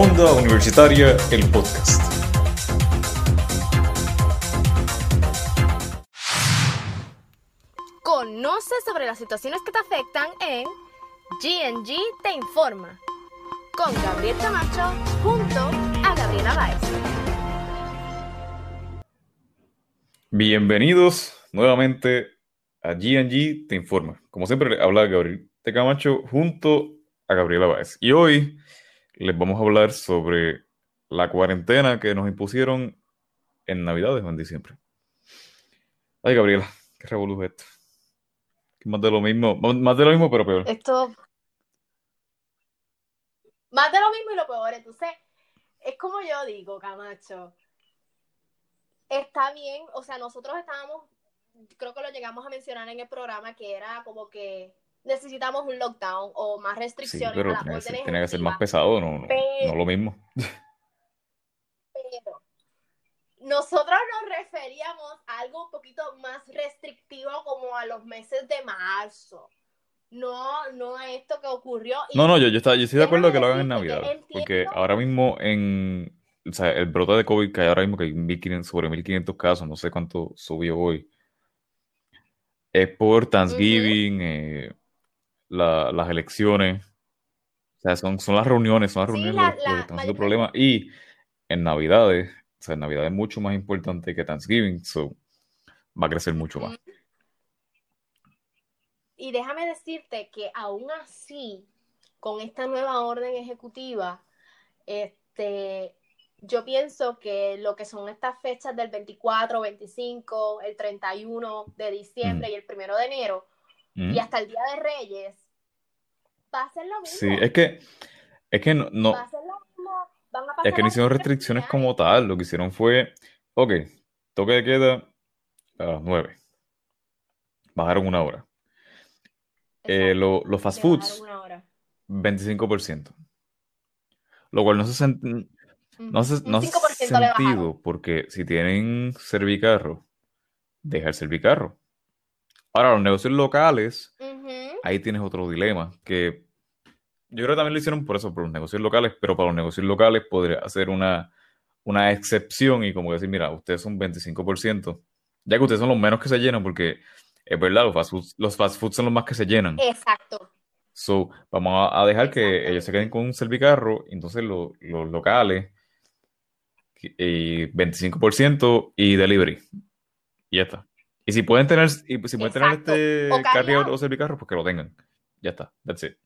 Onda Universitaria, el podcast. Conoce sobre las situaciones que te afectan en GNG Te Informa con Gabriel Camacho junto a Gabriela Baez. Bienvenidos nuevamente a GNG Te Informa. Como siempre, habla Gabriel. Camacho junto a Gabriela Báez. Y hoy les vamos a hablar sobre la cuarentena que nos impusieron en Navidades o en diciembre. Ay, Gabriela, qué revolución esto. Más de lo mismo, más de lo mismo, pero peor. Esto. Más de lo mismo y lo peor. Entonces, es como yo digo, Camacho. Está bien, o sea, nosotros estábamos, creo que lo llegamos a mencionar en el programa, que era como que necesitamos un lockdown o más restricciones. Sí, pero tiene, que ser más pesado, no, no, lo mismo. Pero nosotros nos referíamos a algo un poquito más restrictivo como a los meses de marzo. No, no a esto que ocurrió. no, no, yo, yo, estoy, yo estoy de acuerdo que lo hagan en Navidad. Porque ahora mismo en o sea, el brote de COVID que hay ahora mismo, que hay sobre 1500 casos, no sé cuánto subió hoy, es por Thanksgiving, eh, las elecciones. O sea, son, son las reuniones, son las reuniones los, que están haciendo problemas. Y en Navidades, o sea, en Navidad es mucho más importante que Thanksgiving, so va a crecer mucho más. Y déjame decirte que aún así, con esta nueva orden ejecutiva, este, yo pienso que lo que son estas fechas del 24, 25, el 31 de diciembre y el 1 de enero, y hasta el Día de Reyes, va a ser lo mismo. Sí, es que, es que no, va a ser lo mismo. Van a es que no hicieron restricciones como tal, lo que hicieron fue, ok, toque de queda a las 9. Bajaron una hora. Eh, los fast foods, 25%. Lo cual no se, no hace, no sentido, porque si tienen servicarro, deja el servicarro. Ahora, los negocios locales, ahí tienes otro dilema, que yo creo que también lo hicieron por eso, por los negocios locales, pero para los negocios locales podría hacer una, una excepción y como decir, mira, ustedes son 25%, ya que ustedes son los menos que se llenan, porque es verdad, los fast foods, los fast foods son los más que se llenan. Exacto. So, vamos a, dejar que ellos se queden con un servicarro, entonces los locales, y 25% y delivery. Y ya está. Y si pueden tener, y si pueden tener este carro o servicarro, pues que lo tengan. Ya está, that's it.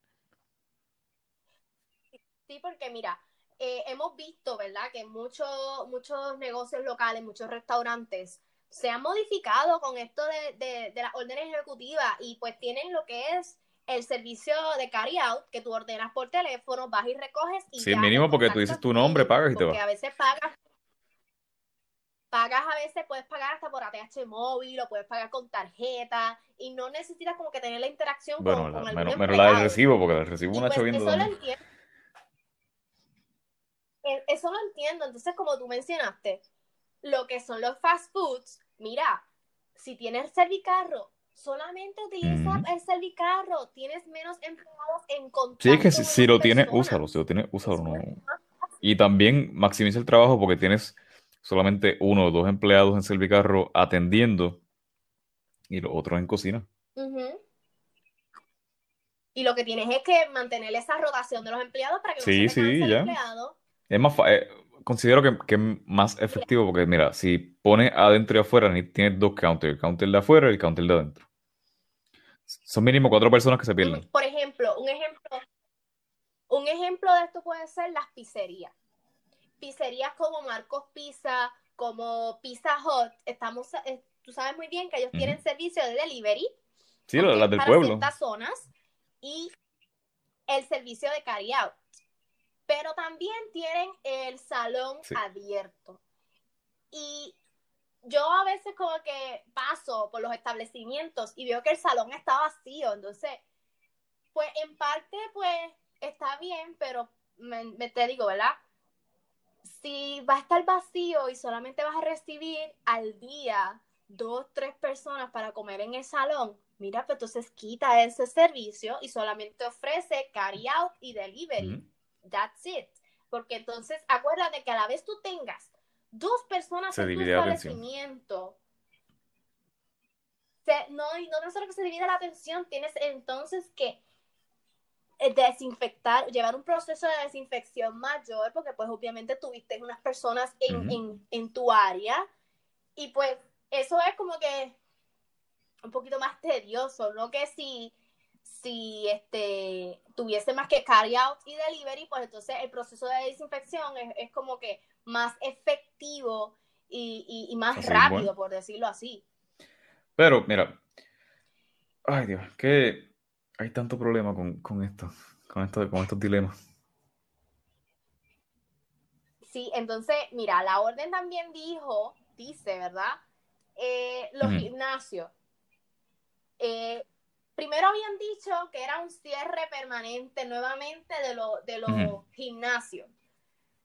Sí, porque mira, eh, hemos visto, ¿verdad? Que muchos muchos negocios locales, muchos restaurantes se han modificado con esto de, las órdenes ejecutivas y pues tienen lo que es el servicio de carry out, que tú ordenas por teléfono, vas y recoges y Sí, mínimo porque tú dices tu nombre, pagas y te vas. Porque a veces pagas pagas a veces, puedes pagar hasta por ATH móvil o puedes pagar con tarjeta y no necesitas como que tener la interacción con, con menos, menos la del recibo, porque el recibo una pues, Eso lo entiendo. E, eso lo entiendo. Entonces, como tú mencionaste, lo que son los fast foods, mira, si tienes servicarro, solamente utiliza el servicarro, tienes menos empleados en contacto. Sí, es que si, lo tienes, úsalo, si lo tienes, úsalo. No. Y también maximiza el trabajo porque tienes solamente uno o dos empleados en Servicarro atendiendo y los otros en cocina. Y lo que tienes es que mantener esa rotación de los empleados para que no sí, se sí, ya. Es más, eh, considero que, es más efectivo porque, mira, si pones adentro y afuera, tienes dos counters, el counter de afuera y el counter de adentro. Son mínimo cuatro personas que se pierden. Por ejemplo, un ejemplo, un ejemplo de esto puede ser las pizzerías pizzerías como Marcos Pizza, como Pizza Hut, estamos, eh, tú sabes muy bien que ellos tienen servicio de delivery. Sí, las del para ciertas zonas y el servicio de carry out. Pero también tienen el salón abierto. Y yo a veces como que paso por los establecimientos y veo que el salón está vacío. Entonces, pues en parte, pues está bien, pero me te digo, ¿verdad? Si va a estar vacío y solamente vas a recibir al día dos, tres personas para comer en el salón, mira, pues entonces quita ese servicio y solamente ofrece carry out y delivery. That's it. porque entonces acuérdate que a la vez tú tengas dos personas en tu establecimiento, no, y no solo que se divide la atención, tienes entonces que desinfectar, llevar un proceso de desinfección mayor, porque pues obviamente tuviste unas personas en, en tu área, y pues eso es como que un poquito más tedioso, no que si si este tuviese más que carry out y delivery, pues entonces el proceso de desinfección es, como que más efectivo y, más rápido, por decirlo así. Pero, mira, ay Dios, que hay tanto problema con, esto, con esto, con estos dilemas. Sí, entonces, mira, la orden también dijo, dice, ¿verdad? Eh, los gimnasios. Eh, primero habían dicho que era un cierre permanente nuevamente de, de los gimnasios.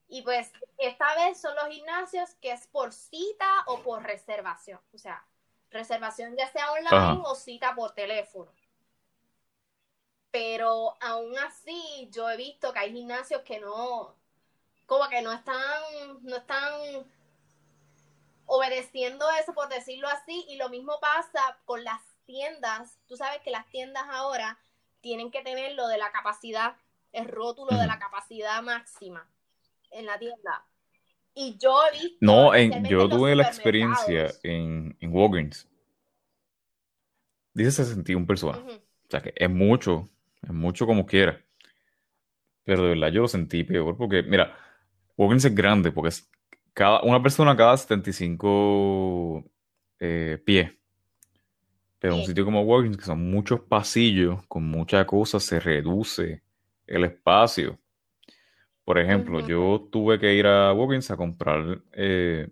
Y pues esta vez son los gimnasios que es por cita o por reservación. O sea, reservación ya sea online o cita por teléfono. Pero aún así, yo he visto que hay gimnasios que no, como que no están, no están obedeciendo eso, por decirlo así, y lo mismo pasa con las tiendas, tú sabes que las tiendas ahora tienen que tener lo de la capacidad, el rótulo de la capacidad máxima en la tienda. Y yo he visto. No, yo tuve la experiencia en, en Walgreens. Dice 61 personas. O sea que es mucho, es mucho como quiera. Pero de verdad yo lo sentí peor porque, mira, Walgreens es grande porque es cada, una persona cada 75 eh, pies. Pero en un sitio como Walgreens, que son muchos pasillos con muchas cosas, se reduce el espacio. Por ejemplo, yo tuve que ir a Walgreens a comprar eh,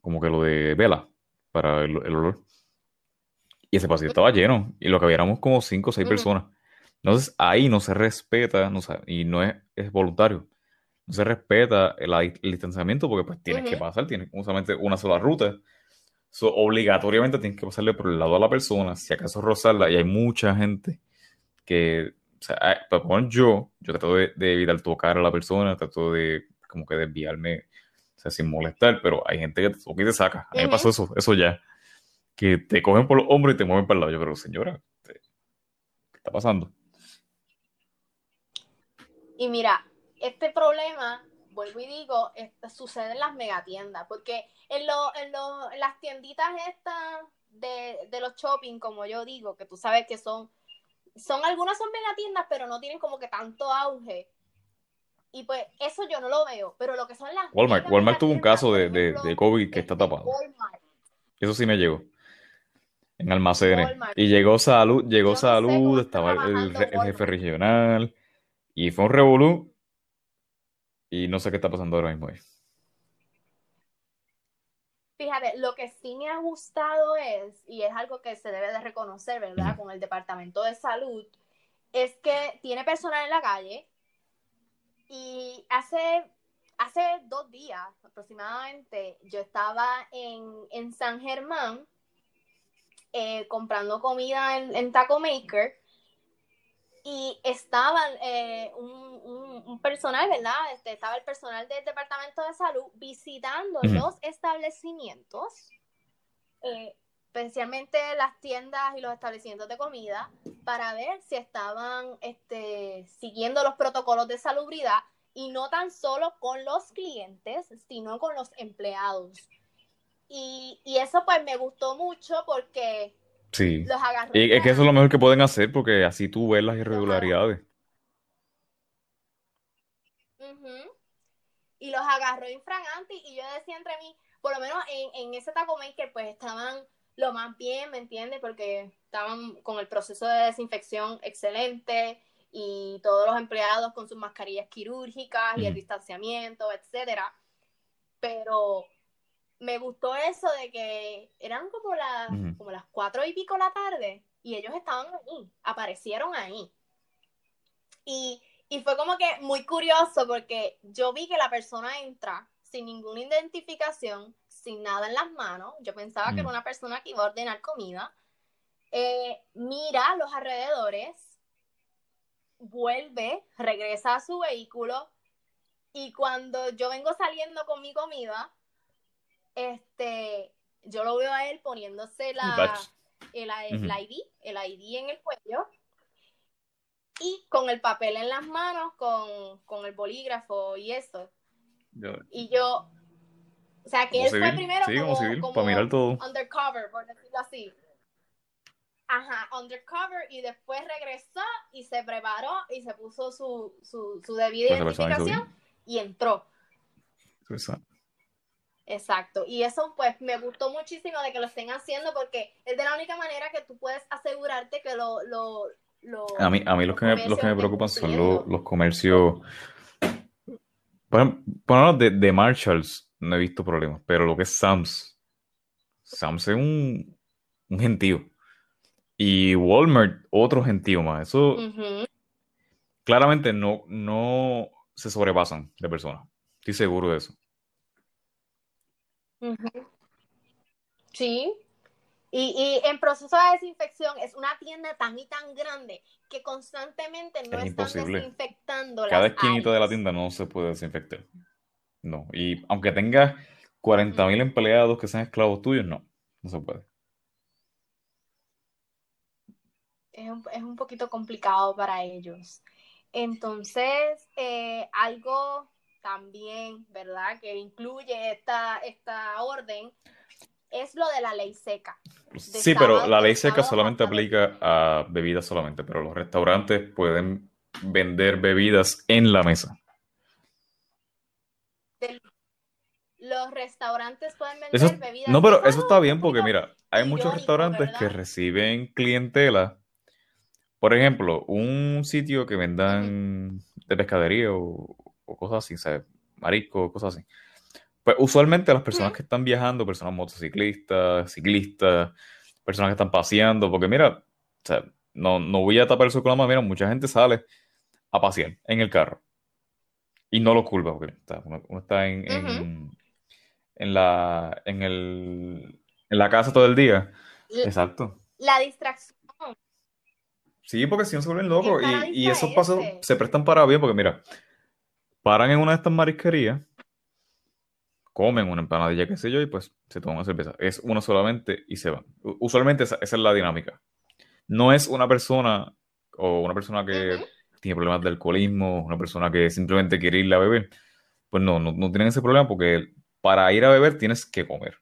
como que lo de vela para el, olor. Y ese pasillo estaba lleno. Y lo que había éramos como cinco o seis personas. Entonces ahí no se respeta, no y no es, es, voluntario. No se respeta el, distanciamiento porque pues tienes que pasar, tienes solamente una sola ruta obligatoriamente tienes que pasarle por el lado a la persona, si acaso rozarla, y hay mucha gente que, o sea, por ejemplo, yo, yo trato de, evitar tocar a la persona, trato de como que desviarme, o sea, sin molestar, pero hay gente que te, te saca. A mí me pasó eso, eso ya, que te cogen por los hombros y te mueven para el lado. Yo, pero señora, ¿qué está pasando? Y mira, este problema vuelvo y digo, sucede en las megatiendas, porque en, lo, en, lo, en las tienditas estas de, de, los shopping, como yo digo, que tú sabes que son, son algunas son megatiendas, pero no tienen como que tanto auge. Y pues eso yo no lo veo, pero lo que son las... Walmart, Walmart tuvo un caso de, de, COVID que está tapado. Eso sí me llegó. En almacenes. Y llegó salud, llegó salud, estaba el, el, jefe regional. Y fue un revolú y no sé qué está pasando ahora mismo ahí. Fíjate, lo que sí me ha gustado es, y es algo que se debe de reconocer, ¿verdad? Con el Departamento de Salud, es que tiene personal en la calle y hace, hace dos días aproximadamente yo estaba en, San Germán eh, comprando comida en, en Taco Maker y estaba eh, un, personal, ¿verdad? Este, estaba el personal del Departamento de Salud visitando los establecimientos, eh, especialmente las tiendas y los establecimientos de comida, para ver si estaban este, siguiendo los protocolos de salubridad y no tan solo con los clientes, sino con los empleados. Y, y eso pues me gustó mucho porque Sí. Y es que eso es lo mejor que pueden hacer porque así tú ves las irregularidades. Y los agarró infraganti y yo decía entre mí, por lo menos en, ese taco maker pues estaban lo más bien, ¿me entiendes? Porque estaban con el proceso de desinfección excelente y todos los empleados con sus mascarillas quirúrgicas y el distanciamiento, etcétera. Pero me gustó eso de que eran como, las como las cuatro y pico la tarde y ellos estaban ahí, aparecieron ahí. Y, fue como que muy curioso porque yo vi que la persona entra sin ninguna identificación, sin nada en las manos. Yo pensaba que era una persona que iba a ordenar comida. Eh, mira los alrededores, vuelve, regresa a su vehículo Y cuando yo vengo saliendo con mi comida, este, yo lo veo a él poniéndose la, el, ID, el ID en el cuello y con el papel en las manos, con, el bolígrafo y eso. Y yo, o sea, que él fue primero como, para mirar todo. undercover, por decirlo así. Ajá, undercover y después regresó y se preparó y se puso su, su, su debida identificación y entró. Exacto. Y eso pues me gustó muchísimo de que lo estén haciendo porque es de la única manera que tú puedes asegurarte que lo... lo, a mí, a mí los, que me, los que me preocupan son los, comercios... Bueno, de, de Marshalls no he visto problemas, pero lo que es Sam's, Sam's es un, un gentío. Y Walmart, otro gentío más. Eso claramente no, no se sobrepasan de personas. Estoy seguro de eso. Sí. Y, en proceso de desinfección es una tienda tan y tan grande que constantemente no están desinfectando Cada esquinita de la tienda no se puede desinfectar. No. Y aunque tengas 40.000 empleados que sean esclavos tuyos, no. No se puede. Es un, es un poquito complicado para ellos. Entonces, eh, algo también, ¿verdad? Que incluye esta, esta orden, es lo de la ley seca. Sí, pero la ley seca solamente aplica a bebidas solamente, pero los restaurantes pueden vender bebidas en la mesa. Los restaurantes pueden vender bebidas. No, pero eso está bien porque mira, hay muchos restaurantes que reciben clientela. Por ejemplo, un sitio que vendan de pescadería o, o cosas así, ¿sabes? Marisco, cosas así. Pues usualmente las personas que están viajando, personas motociclistas, ciclistas, personas que están paseando, porque mira, o sea, no, no voy a tapar el sol con la mano, mira, mucha gente sale a pasear en el carro. Y no lo culpa, porque uno, está en, en, la, en, el, en la casa todo el día. Exacto. La distracción. Sí, porque si no se vuelven locos. Y, y, esos pasos se prestan para bien, porque mira, paran en una de estas marisquerías, comen una empanadilla, qué sé yo, y pues se toman una cerveza. Es uno solamente y se van. Usualmente esa, es la dinámica. No es una persona o una persona que tiene problemas de alcoholismo, una persona que simplemente quiere ir a beber. Pues no, no, tienen ese problema porque para ir a beber tienes que comer.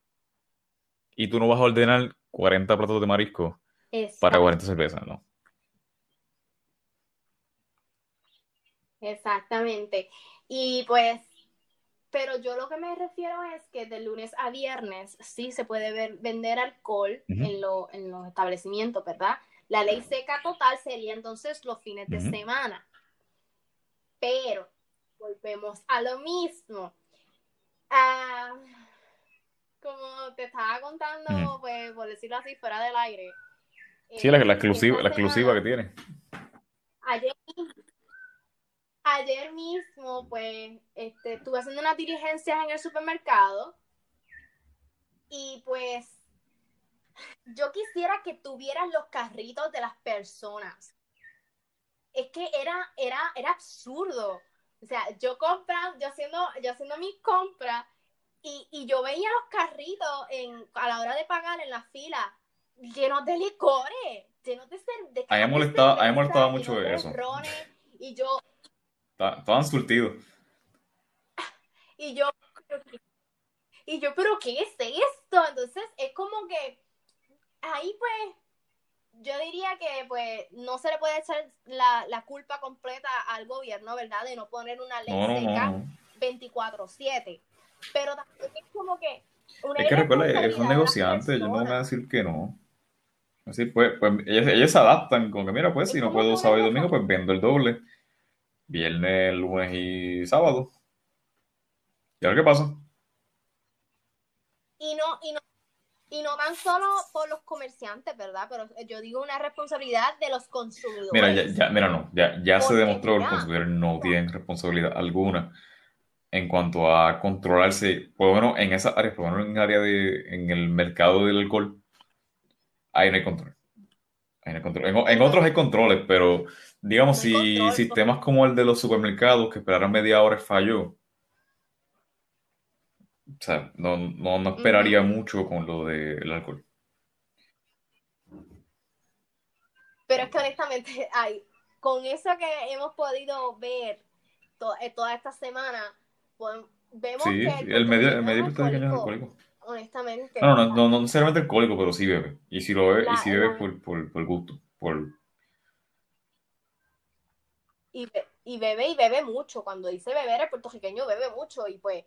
Y tú no vas a ordenar 40 platos de marisco para 40 cervezas, ¿no? Exactamente. Y pues, pero yo lo que me refiero es que de lunes a viernes sí se puede ver, vender alcohol en, lo, en, los establecimientos, ¿verdad? La ley seca total sería entonces los fines de semana. Pero volvemos a lo mismo. Ah, como te estaba contando, pues por decirlo así, fuera del aire. Sí, la, exclusiva, la exclusiva que tiene. Ayer ayer mismo, pues, este, estuve haciendo unas diligencias en el supermercado y pues yo quisiera que tuvieran los carritos de las personas. Es que era, era, era absurdo. O sea, yo comprando, yo haciendo, yo haciendo mis compras y, yo veía los carritos en, a la hora de pagar en la fila llenos de licores, llenos de... de me molestaba, molestaba mucho eso. Y yo, Estaban surtidos. Y yo, y yo, pero ¿qué es esto? Entonces es como que ahí pues yo diría que pues no se le puede echar la, culpa completa al gobierno, ¿verdad? De no poner una ley seca 24/7. Pero también es como que... es que recuerda, es un negociante, yo no voy a decir que no. Así pues, pues ellos, se adaptan, como que mira, pues si no puedo sábado y domingo, pues vendo el doble viernes, lunes y sábado. ¿Y ahora qué pasa? Y no, y no, y no tan solo por los comerciantes, ¿verdad? Pero yo digo una responsabilidad de los consumidores. Mira, ya, mira, no, ya, ya se demostró que los consumidores no tienen responsabilidad alguna en cuanto a controlarse, por lo menos en esa área, por lo menos en el área de, en el mercado del alcohol, ahí no hay control. No. En, en otros hay controles, pero digamos, si sistemas como el de los supermercados que esperaron media hora falló, O sea, no, no, esperaría mucho con lo del alcohol. Pero es que honestamente, ay, con eso que hemos podido ver eh, toda esta semana, pues, vemos que el, el medio, el medio alcohólico. Honestamente. No, no, no, no, necesariamente alcohólico, pero sí bebe. Y si lo bebe, y si bebe por, por, por gusto, por... Y, y bebe y bebe mucho. Cuando dice beber, el puertorriqueño bebe mucho. Y pues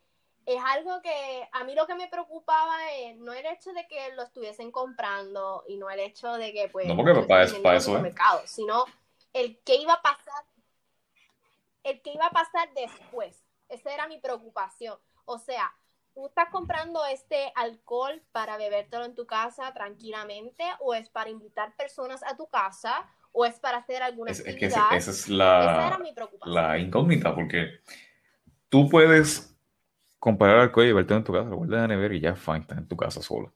es algo que a mí lo que me preocupaba es no el hecho de que lo estuviesen comprando y no el hecho de que pues no porque para, para eso mercado, sino el que iba a pasar el que iba a pasar después esa era mi preocupación o sea tú estás comprando este alcohol para bebértelo en tu casa tranquilamente o es para invitar personas a tu casa o es para hacer alguna actividad es que esa es la, la incógnita porque tú puedes comprar alcohol y verte en tu casa, lo guardas en la nevera y ya, fine, estás en tu casa sola.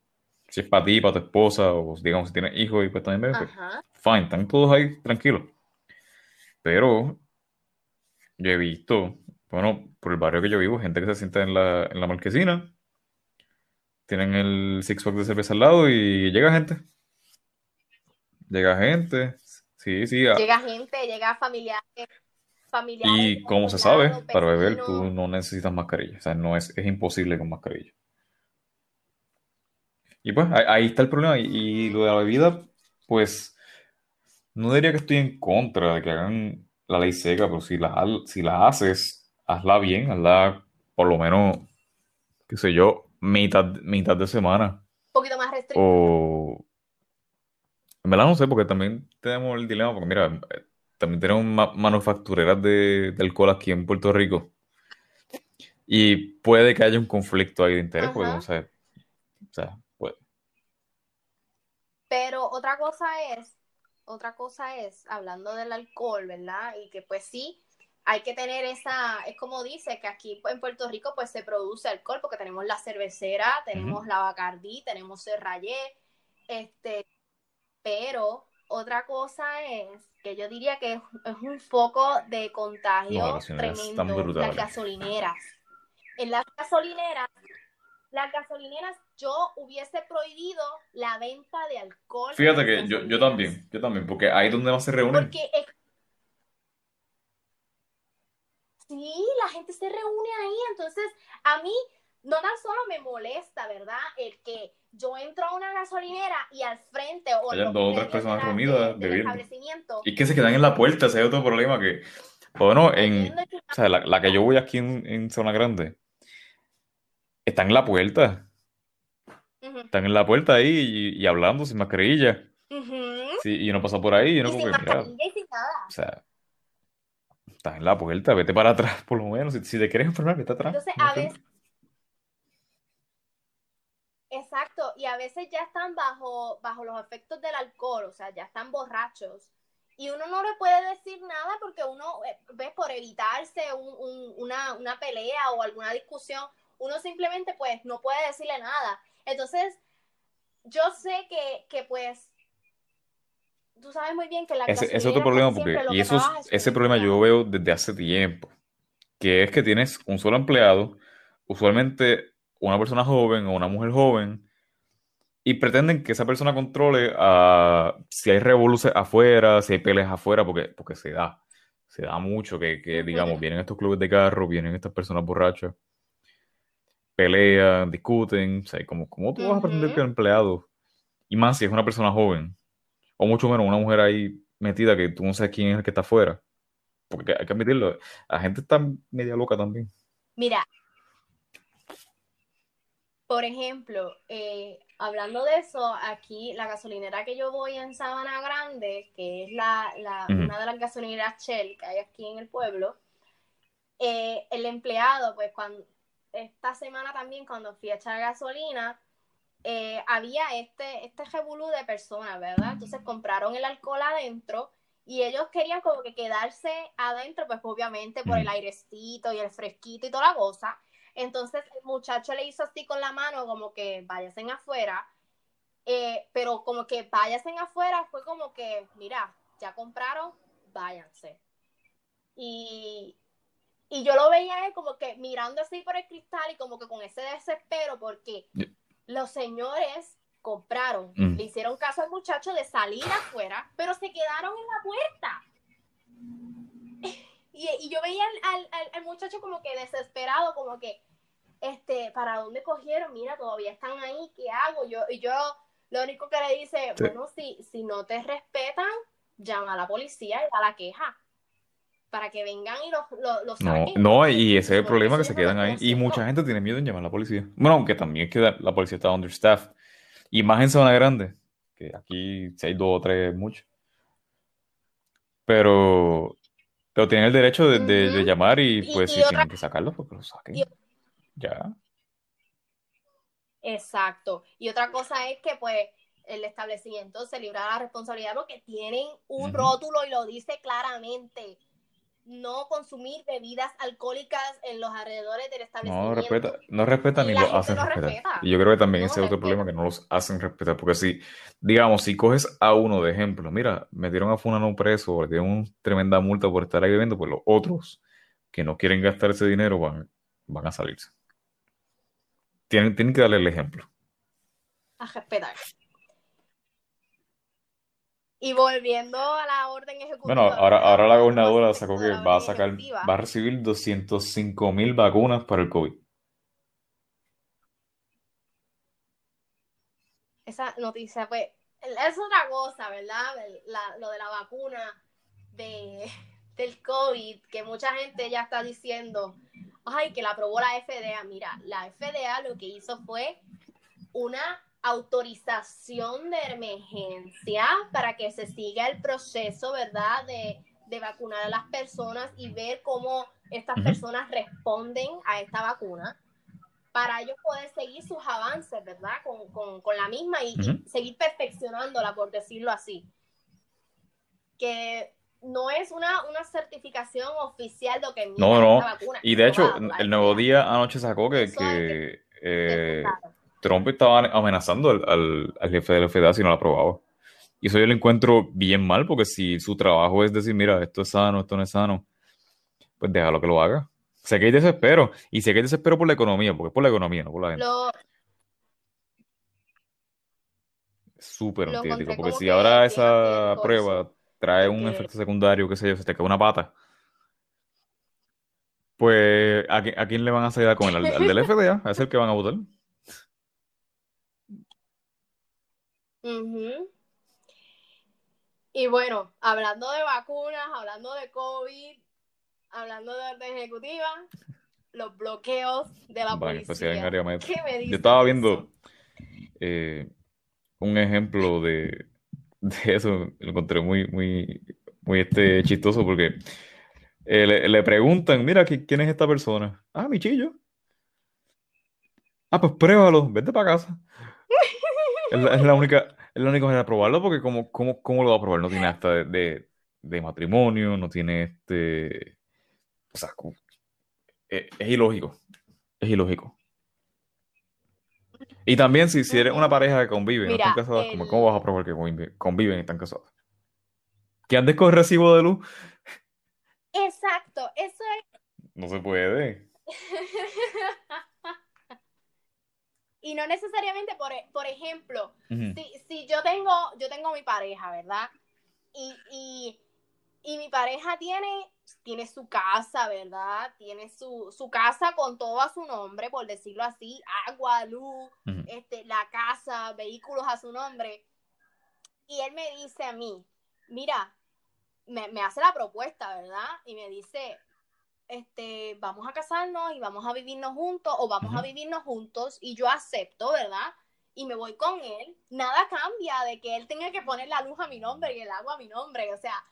Si es para ti, para tu esposa, o digamos si tienes hijos y pues también bebes, pues, fine, están todos ahí tranquilos. Pero yo he visto, bueno, por el barrio que yo vivo, gente que se sienta en la, en la marquesina, tienen el six pack de cerveza al lado y llega gente. Llega gente, sí, sí. Llega gente, llega familiares y como se sabe, para beber tú no necesitas mascarilla. O sea, no es, es imposible con mascarilla. Y pues ahí, está el problema. Y, lo de la bebida, pues no diría que estoy en contra de que hagan la ley seca, pero si la, si la haces, hazla bien, hazla por lo menos, qué sé yo, mitad, mitad de semana. Un poquito más restricto. O... En verdad no sé, porque también tenemos el dilema, porque mira, también tenemos manufactureras de, alcohol aquí en Puerto Rico. Y puede que haya un conflicto ahí de interés, porque no sé. O sea, puede. Pero otra cosa es, otra cosa es, hablando del alcohol, ¿verdad? Y que pues sí, hay que tener esa, es como dice, que aquí en Puerto Rico pues se produce alcohol porque tenemos la cervecera, tenemos la Bacardí, tenemos el Rayé, este, pero otra cosa es que yo diría que es, un foco de contagio tremendo. Las gasolineras. En las gasolineras, las gasolineras, yo hubiese prohibido la venta de alcohol. Fíjate que yo, yo también, yo también, porque ahí es donde más se reúnen. Porque Sí, la gente se reúne ahí, entonces a mí no tan solo me molesta, ¿verdad? El que yo entro a una gasolinera y al frente o Hayan dos o tres personas reunidas Y que se quedan en la puerta, ese es otro problema que, bueno, en, o sea, la, que yo voy aquí en, Zona Grande, están en la puerta. Están en la puerta ahí y, hablando sin mascarilla. sí, y uno pasa por ahí y uno como que, O sea, están en la puerta, vete para atrás por lo menos. Si, te quieres enfermar, vete atrás. Entonces, a veces Exacto, y a veces ya están bajo, bajo los efectos del alcohol, o sea, ya están borrachos. Y uno no le puede decir nada porque uno, eh, ves, por evitarse una, pelea o alguna discusión, uno simplemente pues no puede decirle nada. Entonces, yo sé que, que pues, tú sabes muy bien que la Ese es otro problema, porque, y eso ese problema yo veo desde hace tiempo, que es que tienes un solo empleado, usualmente una persona joven o una mujer joven y pretenden que esa persona controle a si hay revoluciones afuera, si hay peleas afuera, porque, porque se da. Se da mucho que, digamos, vienen estos clubes de carro, vienen estas personas borrachas, pelean, discuten. O sea, como, ¿cómo tú vas a pretender que el empleado, y más si es una persona joven, o mucho menos una mujer ahí metida que tú no sabes quién es el que está afuera? Porque hay que admitirlo, la gente está media loca también. Mira, por ejemplo, eh, hablando de eso, aquí la gasolinera que yo voy en Sabana Grande, que es la, una de las gasolineras Shell que hay aquí en el pueblo, eh, el empleado, pues cuando esta semana también cuando fui a echar gasolina, eh, había este, este revolú de personas, ¿verdad? Entonces compraron el alcohol adentro y ellos querían como que quedarse adentro, pues obviamente por el airecito y el fresquito y toda la cosa. Entonces el muchacho le hizo así con la mano, como que váyanse afuera. Eh, pero como que váyanse afuera fue como que, mira, ya compraron, váyanse. Y Y yo lo veía como que mirando así por el cristal y como que con ese desespero porque los señores compraron, mm. le hicieron caso al muchacho de salir afuera, pero se quedaron en la puerta. Y, yo veía al, al, muchacho como que desesperado, como que, este, ¿para dónde cogieron? Mira, todavía están ahí, ¿qué hago? Yo, y yo lo único que le dice, bueno, si, si no te respetan, llama a la policía y da la queja para que vengan y los, los, No, no, y ese es el problema que se quedan ahí. Y mucha gente tiene miedo en llamar a la policía. Bueno, aunque también es que la policía está understaffed. Y más en zona grande, que aquí si hay dos o tres, mucho. Pero, pero tienen el derecho de, llamar y pues si tienen que sacarlo, pues que lo saquen. ya. Exacto. Y otra cosa es que pues el establecimiento se libra la responsabilidad porque tienen un rótulo y lo dice claramente no consumir bebidas alcohólicas en los alrededores del establecimiento. No respeta, no respeta ni lo hacen respetar. Y yo creo que también ese es otro problema que no los hacen respetar, porque si, digamos, si coges a uno de ejemplo, mira, metieron a Funano preso, le dieron una tremenda multa por estar ahí bebiendo, pues los otros que no quieren gastar ese dinero van, van a salirse. Tienen, tienen que darle el ejemplo. A respetar. Y volviendo a la orden ejecutiva. Bueno, ahora, ahora la gobernadora sacó que va a sacar, va a recibir 205 mil vacunas para el COVID. Esa noticia, pues, es otra cosa, ¿verdad? lo de la vacuna de, del COVID, que mucha gente ya está diciendo, ay, que la aprobó la FDA. Mira, la FDA lo que hizo fue una autorización de emergencia para que se siga el proceso, ¿verdad? De, vacunar a las personas y ver cómo estas personas responden a esta vacuna para ellos poder seguir sus avances, ¿verdad? Con, la misma y, seguir perfeccionándola, por decirlo así. Que no es una, una certificación oficial de que no, no. vacuna. Y de hecho, el nuevo día anoche sacó que, que eh, Trump estaba amenazando al, jefe de la FDA si no lo aprobaba. Y eso yo lo encuentro bien mal, porque si su trabajo es decir, mira, esto es sano, esto no es sano, pues déjalo que lo haga. Sé que hay desespero, y sé que hay desespero por la economía, porque es por la economía, no por la gente. Súper antiético, porque si ahora esa prueba trae un efecto secundario, qué sé yo, se te cae una pata, pues ¿a, quién le van a salir con él? ¿Al, del FDA? ¿Es el que van a votar? Y bueno, hablando de vacunas, hablando de COVID, hablando de orden ejecutiva, los bloqueos de la policía. Yo estaba viendo eh, un ejemplo de, eso, lo encontré muy, muy, muy este, chistoso porque eh, le, preguntan, mira, ¿quién es esta persona? Ah, mi chillo. Ah, pues pruébalo, vete para casa. Es la, única, es la única manera de probarlo porque ¿cómo, cómo, cómo lo va a probar? No tiene acta de, de, matrimonio, no tiene este... O sea, es, ilógico. Es ilógico. Y también si, si eres una pareja que convive, no están casadas, ¿cómo vas a probar que conviven y están casadas? ¿Que andes con recibo de luz? Exacto, eso es... No se puede. y no necesariamente, por, e, por ejemplo, si, si, yo tengo, yo tengo mi pareja, ¿verdad? Y, mi pareja tiene, tiene su casa, ¿verdad? Tiene su, casa con todo a su nombre, por decirlo así, agua, luz, este, la casa, vehículos a su nombre. Y él me dice a mí, mira, me, me hace la propuesta, ¿verdad? Y me dice, este, vamos a casarnos y vamos a vivirnos juntos o vamos a vivirnos juntos y yo acepto, ¿verdad? Y me voy con él, nada cambia de que él tenga que poner la luz a mi nombre y el agua a mi nombre. O sea,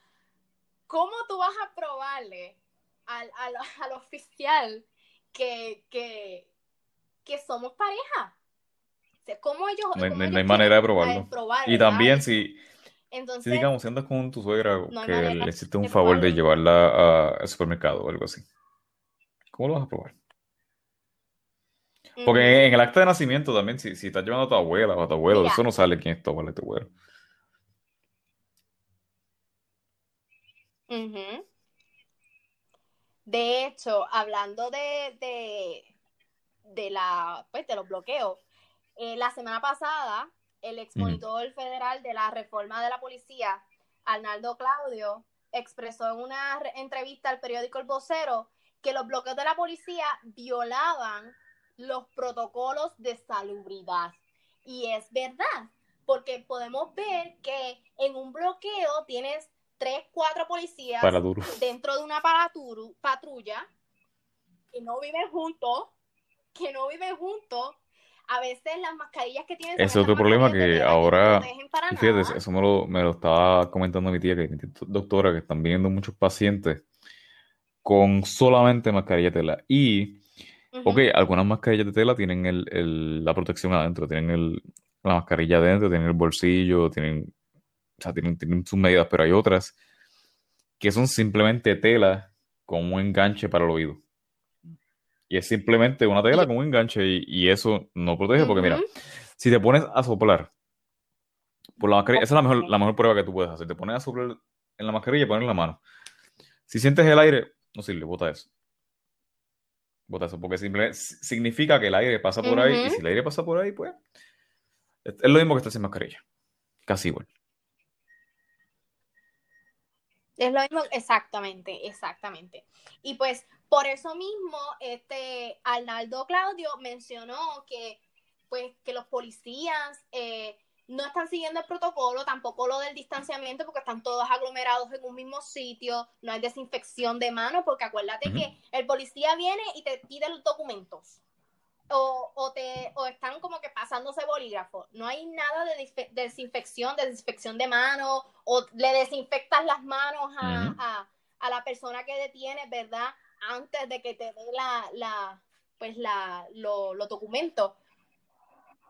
¿cómo tú vas a probarle al, oficial que, que, somos pareja? ¿cómo ellos, no, hay, manera de probarlo. y también si, si digamos, si andas con tu suegra que le hiciste un favor de llevarla al supermercado o algo así, ¿cómo lo vas a probar? Porque en, el acta de nacimiento también, si, si estás llevando a tu abuela o a tu abuelo, eso no sale quién es tu abuela y tu abuelo. De hecho, hablando de, de, la, pues, de los bloqueos, eh, la semana pasada, el ex monitor federal de la reforma de la policía, Arnaldo Claudio, expresó en una entrevista al periódico El Vocero que los bloqueos de la policía violaban los protocolos de salubridad. Y es verdad, porque podemos ver que en un bloqueo tienes tres, cuatro policías dentro de una patrulla que no viven juntos, que no viven juntos. A veces las mascarillas que tienen... Es otro problema que ahora, fíjate, eso me lo, me lo estaba comentando mi tía, que doctora, que están viendo muchos pacientes con solamente mascarilla de tela. Y, ok, algunas mascarillas de tela tienen el, la protección adentro, tienen el, la mascarilla adentro, tienen el bolsillo, tienen o sea, tienen, sus medidas, pero hay otras que son simplemente tela con un enganche para el oído. Y es simplemente una tela con un enganche y, eso no protege porque mira, si te pones a soplar por la mascarilla, esa es la mejor, la mejor prueba que tú puedes hacer. Te pones a soplar en la mascarilla y pones la mano. Si sientes el aire, no sirve, bota eso. Bota eso, porque simplemente significa que el aire pasa por ahí y si el aire pasa por ahí, pues es lo mismo que estar sin mascarilla. Casi igual. Es lo mismo, exactamente, exactamente. Y pues por eso mismo, este Arnaldo Claudio mencionó que pues que los policías eh, no están siguiendo el protocolo, tampoco lo del distanciamiento, porque están todos aglomerados en un mismo sitio, no hay desinfección de manos, porque acuérdate que el policía viene y te pide los documentos o, o, te, o están como que pasándose bolígrafo. No hay nada de, desinfección, de desinfección de manos, o le desinfectas las manos a, a, la persona que detienes, ¿verdad? Antes de que te dé la, la, pues la, los documentos.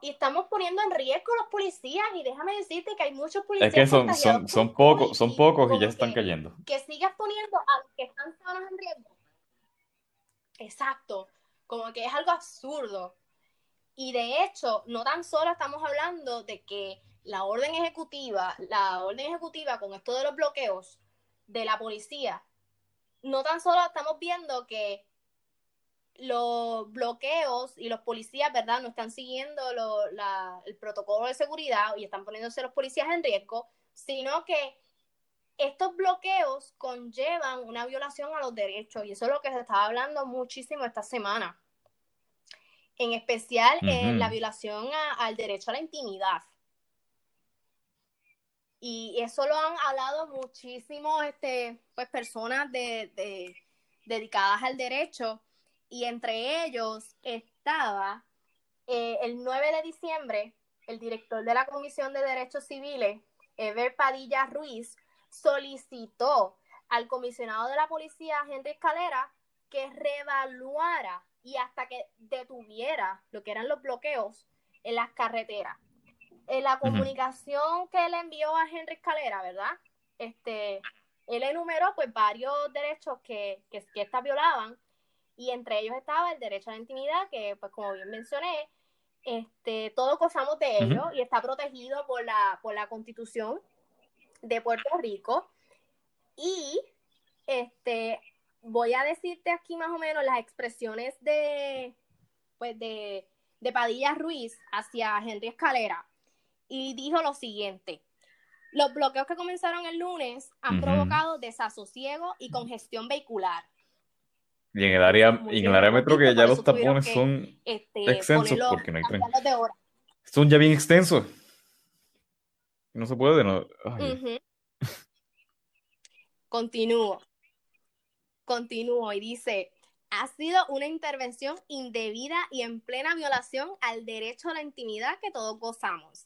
Y estamos poniendo en riesgo a los policías, y déjame decirte que hay muchos policías. Es que son, son, son, pocos, son pocos y, ya están cayendo. Que sigas poniendo a los que están sanos en riesgo. Exacto como que es algo absurdo. Y de hecho, no tan solo estamos hablando de que la orden ejecutiva, la orden ejecutiva con esto de los bloqueos de la policía, no tan solo estamos viendo que los bloqueos y los policías, ¿verdad? No están siguiendo el protocolo de seguridad y están poniéndose los policías en riesgo, sino que estos bloqueos conllevan una violación a los derechos y eso es lo que se estaba hablando muchísimo esta semana en especial en la violación al derecho a la intimidad. Y eso lo han hablado muchísimos este, pues, personas de, dedicadas al derecho, y entre ellos estaba eh, el 9 de diciembre, el director de la Comisión de Derechos Civiles, Ever Padilla Ruiz, solicitó al comisionado de la policía, Henry Escalera, que reevaluara y hasta que detuviera lo que eran los bloqueos en las carreteras. En la comunicación que él envió a Henry Escalera, ¿verdad? Este, él enumeró pues varios derechos que, que, que estas violaban y entre ellos estaba el derecho a la intimidad, que pues como bien mencioné, este, todos gozamos de ello y está protegido por la, por la constitución de Puerto Rico. Y este, voy a decirte aquí más o menos las expresiones de, pues de, Padilla Ruiz hacia Henry Escalera. Y dijo lo siguiente. Los bloqueos que comenzaron el lunes han provocado desasosiego y congestión vehicular. Y en el área, en el área metro que ya los tapones son este, extensos porque no hay tren. Son ya bien extensos. No se puede, no. Continúo. Continúo y dice, ha sido una intervención indebida y en plena violación al derecho a la intimidad que todos gozamos.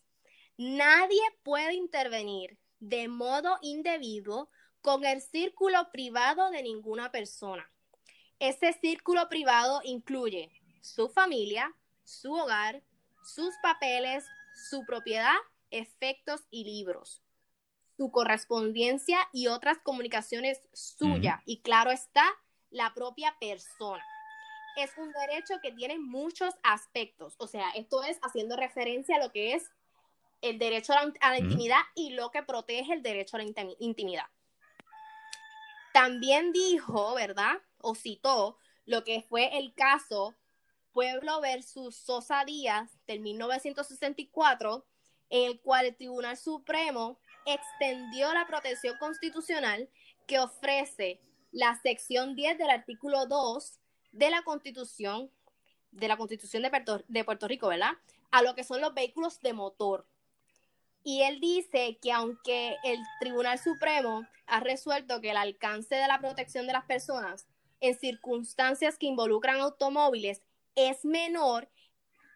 Nadie puede intervenir de modo indebido con el círculo privado de ninguna persona. Ese círculo privado incluye su familia, su hogar, sus papeles, su propiedad, efectos y libros su correspondencia y otras comunicaciones suyas. Y claro está, la propia persona. Es un derecho que tiene muchos aspectos. O sea, esto es haciendo referencia a lo que es el derecho a la, intimidad y lo que protege el derecho a la intimidad. También dijo, ¿verdad? o citó lo que fue el caso Pueblo versus Sosa Díaz del 1964, en el cual el Tribunal Supremo extendió la protección constitucional que ofrece la sección 10 del artículo 2 de la Constitución de la Constitución de Puerto, de Puerto Rico, ¿verdad? A lo que son los vehículos de motor. Y él dice que aunque el Tribunal Supremo ha resuelto que el alcance de la protección de las personas en circunstancias que involucran automóviles es menor,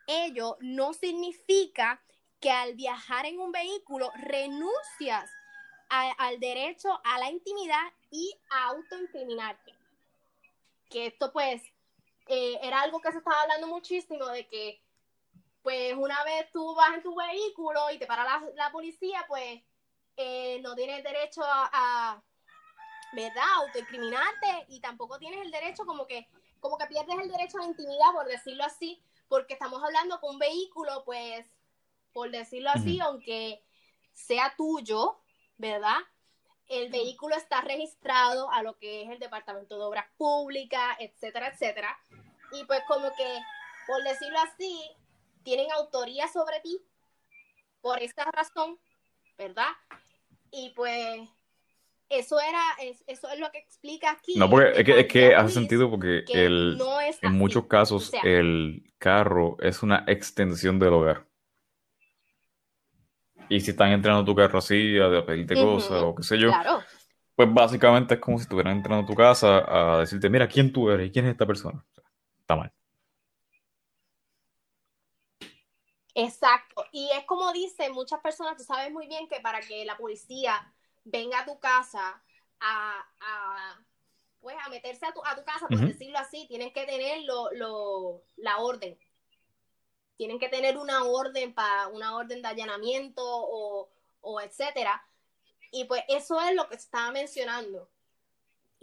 ello no significa que al viajar en un vehículo renuncias al derecho a la intimidad y a autoincriminarte. Que esto pues eh, era algo que se estaba hablando muchísimo de que pues una vez tú vas en tu vehículo y te para la, policía, pues eh, no tienes derecho a, a, ¿verdad? Autoincriminarte y tampoco tienes el derecho como que, como que pierdes el derecho a la intimidad, por decirlo así, porque estamos hablando con un vehículo, pues, por decirlo así, aunque sea tuyo, ¿verdad? El vehículo está registrado a lo que es el Departamento de Obras Públicas, etcétera, etcétera. Y pues como que, por decirlo así, tienen autoría sobre ti por esta razón, ¿verdad? Y pues eso era, eso es lo que explica aquí. No, porque es que, es que hace sentido porque el, en muchos casos el carro es una extensión del hogar. Y si están entrando tu carro así a, pedirte cosas o qué sé yo, pues básicamente es como si estuvieran entrando a tu casa a decirte, mira, ¿quién tú eres y quién es esta persona? está mal. Exacto. Y es como dicen muchas personas, tú sabes muy bien que para que la policía venga a tu casa a, pues, a meterse a tu, a tu casa, por decirlo así, tienen que tener lo, la orden. Tienen que tener una orden para una orden de allanamiento o, o etcétera. Y pues eso es lo que estaba mencionando.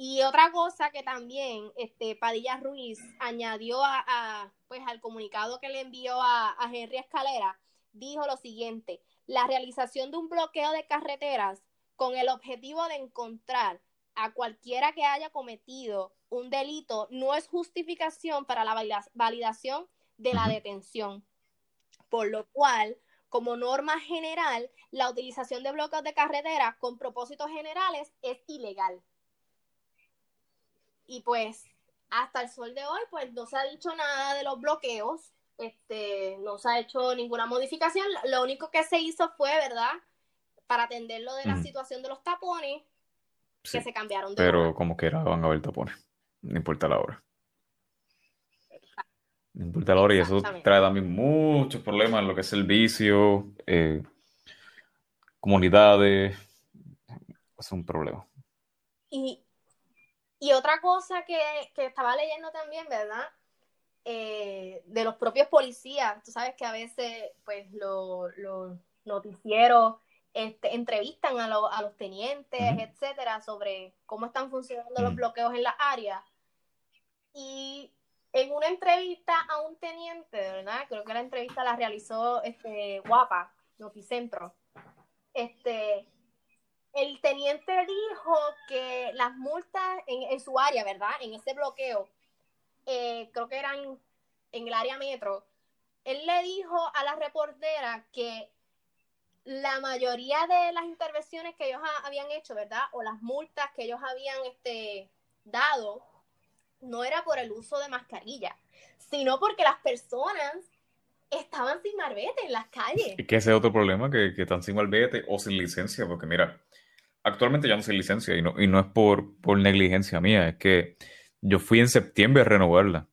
Y otra cosa que también este, Padilla Ruiz añadió a, pues, al comunicado que le envió a, a Henry Escalera, dijo lo siguiente, la realización de un bloqueo de carreteras con el objetivo de encontrar a cualquiera que haya cometido un delito no es justificación para la validación de la detención. Por lo cual, como norma general, la utilización de bloqueos de carreteras con propósitos generales es ilegal. Y pues hasta el sol de hoy, pues no se ha dicho nada de los bloqueos, este, no se ha hecho ninguna modificación. Lo único que se hizo fue, ¿verdad? Para atender lo de la situación de los tapones, que se cambiaron de Pero como que era, van a haber tapones, no importa la hora. No importa la hora y eso trae también muchos problemas en lo que es el vicio, eh, comunidades, es un problema. Y, y otra cosa que, estaba leyendo también, ¿verdad? Eh, de los propios policías, tú sabes que a veces, pues, los noticieros este, entrevistan a, los tenientes, etcétera, sobre cómo están funcionando los bloqueos en las áreas. Y en una entrevista a un teniente, ¿verdad? Creo que la entrevista la realizó este Guapa, Noticentro. Este, el teniente dijo que las multas en, su área, ¿verdad? En ese bloqueo, eh, creo que eran en el área metro, él le dijo a la reportera que la mayoría de las intervenciones que ellos habían hecho, ¿verdad? O las multas que ellos habían este, dado, no era por el uso de mascarilla, sino porque las personas estaban sin marbete en las calles. Y que ese es otro problema, que, que están sin marbete o sin licencia, porque mira, Actualmente ya no soy licencia y no, y no es por, por negligencia mía, es que yo fui en septiembre a renovarla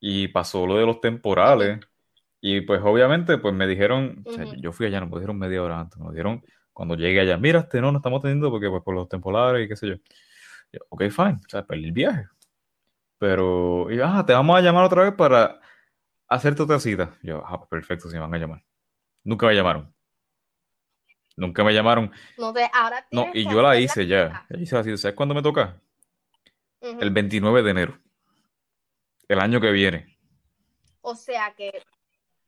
y pasó lo de los temporales y pues obviamente pues me dijeron, yo fui allá, no me dijeron media hora antes, me dijeron cuando llegué allá, mira, este no, no estamos teniendo porque pues por los temporales y qué sé yo. ok, fine, o sea, perdí el viaje. Pero, y, ah, te vamos a llamar otra vez para hacerte otra cita. Yo, ah, pues, perfecto, si me van a llamar. Nunca me llamaron. Nunca me llamaron. No sé, ahora No, y yo la hice ya. Ya hice así. ¿Sabes cuándo me toca? El 29 de enero. El año que viene. O sea que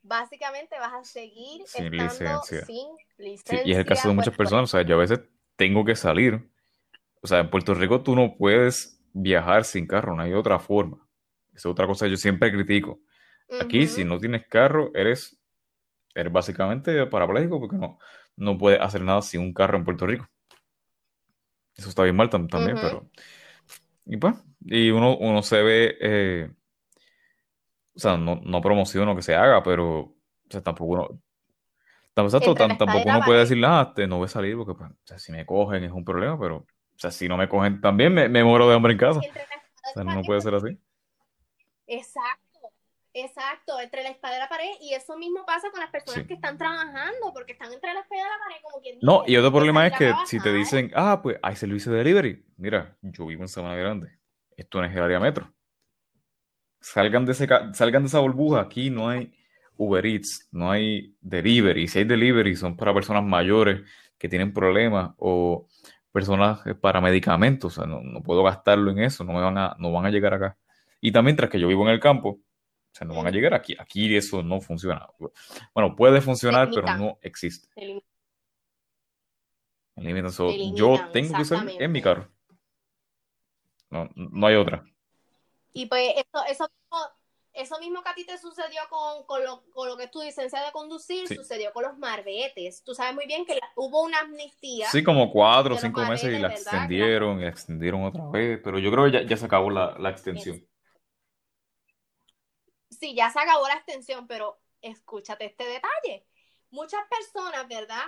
básicamente vas a seguir sin licencia. Sin licencia. y es el caso de muchas personas. O sea, yo a veces tengo que salir. O sea, en Puerto Rico tú no puedes viajar sin carro, no hay otra forma. Esa es otra cosa que yo siempre critico. Aquí, si no tienes carro, eres, eres básicamente parapléjico porque no, no puedes hacer nada sin un carro en Puerto Rico. Eso está bien mal también, pero... Y pues, y uno, uno se ve... Eh, o sea, no, no promociono que se haga, pero o sea, tampoco uno, tampoco, tampoco uno puede decir, ah, no voy a salir porque pues, o sea, si me cogen es un problema, pero o sea, si no me cogen también me, me muero de hambre en casa. O sea, no puede ser así. Exacto. Exacto, entre la espada y la pared, y eso mismo pasa con las personas que están trabajando, porque están entre la espada y la pared, como quien No, y otro problema es que si te dicen, ah, pues hay servicio de delivery, mira, yo vivo en Sabana Grande, esto no es el área metro. Salgan de, ese, salgan de esa burbuja, aquí no hay Uber Eats, no hay delivery, si hay delivery son para personas mayores que tienen problemas o personas para medicamentos, o sea, no, no puedo gastarlo en eso, no me van a, no van a llegar acá. Y también tras que yo vivo en el campo, o sea, no van a llegar aquí. Aquí eso no funciona. Bueno, puede funcionar, pero no existe. yo tengo que salir en mi carro. No, no hay otra. Y pues eso, eso, eso mismo que a ti te sucedió con, con, lo, con lo, que es tu licencia de conducir, sucedió con los marbetes. Tú sabes muy bien que hubo una amnistía. Sí, como cuatro o cinco meses y la extendieron y extendieron otra vez, pero yo creo que ya, ya se acabó la, la extensión sí, ya se acabó la extensión, pero escúchate este detalle. Muchas personas, ¿verdad?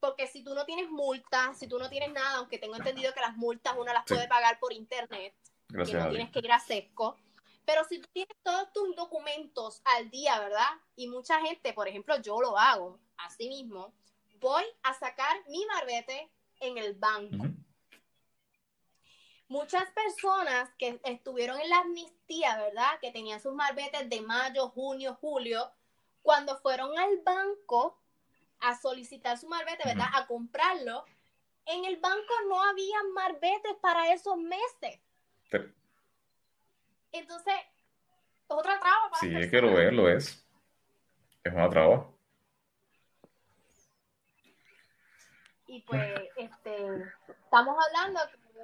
Porque si tú no tienes multas, si tú no tienes nada, aunque tengo entendido que las multas uno las puede pagar por internet, que no tienes que ir a sesco. Pero si tú tienes todos tus documentos al día, ¿verdad? Y mucha gente, por ejemplo, yo lo hago así mismo, voy a sacar mi marbete en el banco muchas personas que estuvieron en la amnistía, ¿verdad? Que tenían sus marbetes de mayo, junio, julio, cuando fueron al banco a solicitar su marbete, ¿verdad? A comprarlo, en el banco no había marbetes para esos meses. Entonces, otra traba. Para sí, es que lo es, lo es. Es una traba. Y pues, este, estamos hablando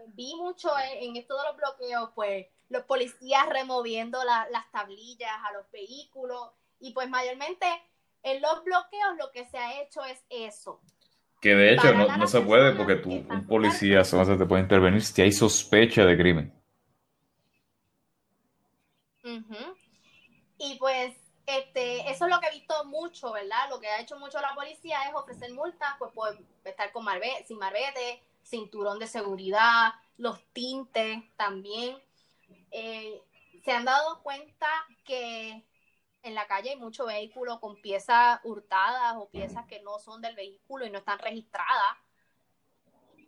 vi mucho en, esto de los bloqueos, pues los policías removiendo las tablillas a los vehículos y pues mayormente en los bloqueos lo que se ha hecho es eso. Que de hecho no, se puede porque tú, un policía solo te puede intervenir si hay sospecha de crimen. Y pues este, eso es lo que he visto mucho, ¿verdad? Lo que ha hecho mucho la policía es ofrecer multas, pues por estar con sin marbete, cinturón de seguridad, los tintes también. Eh, se han dado cuenta que en la calle hay mucho vehículo con piezas hurtadas o piezas que no son del vehículo y no están registradas,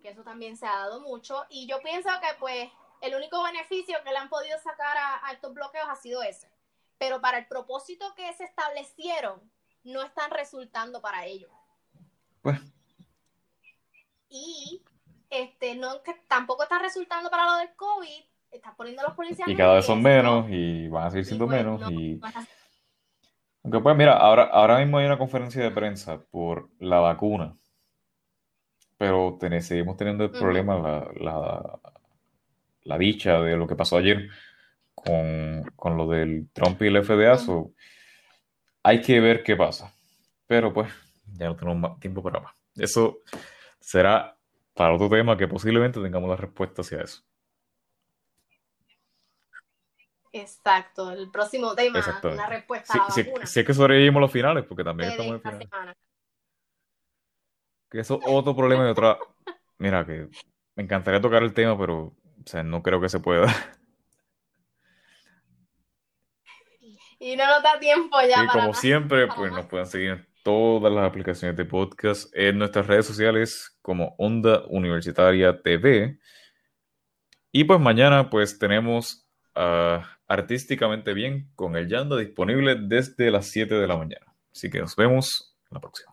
que eso también se ha dado mucho. Y yo pienso que pues el único beneficio que le han podido sacar a, a estos bloqueos ha sido ese. Pero para el propósito que se establecieron, no están resultando para ellos. Pues. Y no, que tampoco está resultando para lo del COVID, están poniendo los policías. Y cada vez son menos y van a seguir siendo pues, menos. y... Aunque pues mira, ahora, ahora mismo hay una conferencia de prensa por la vacuna, pero seguimos teniendo el problema, la, la, dicha de lo que pasó ayer con, lo del Trump y el FDA. hay que ver qué pasa. Pero pues, ya no tenemos tiempo para más. Eso será para otro tema que posiblemente tengamos la respuesta hacia eso. Exacto, el próximo tema, una respuesta a la vacuna. Si, es que sobrevivimos los finales, porque también estamos en finales. Que eso es otro problema de otra. Mira, que me encantaría tocar el tema, pero o sea, no creo que se pueda. Y no nos da tiempo ya. Y como siempre, pues nos pueden seguir todas las aplicaciones de podcast en nuestras redes sociales como Onda Universitaria TV. Y pues mañana pues tenemos Artísticamente Bien con el Yanda disponible desde las 7 de la mañana. Así que nos vemos la próxima.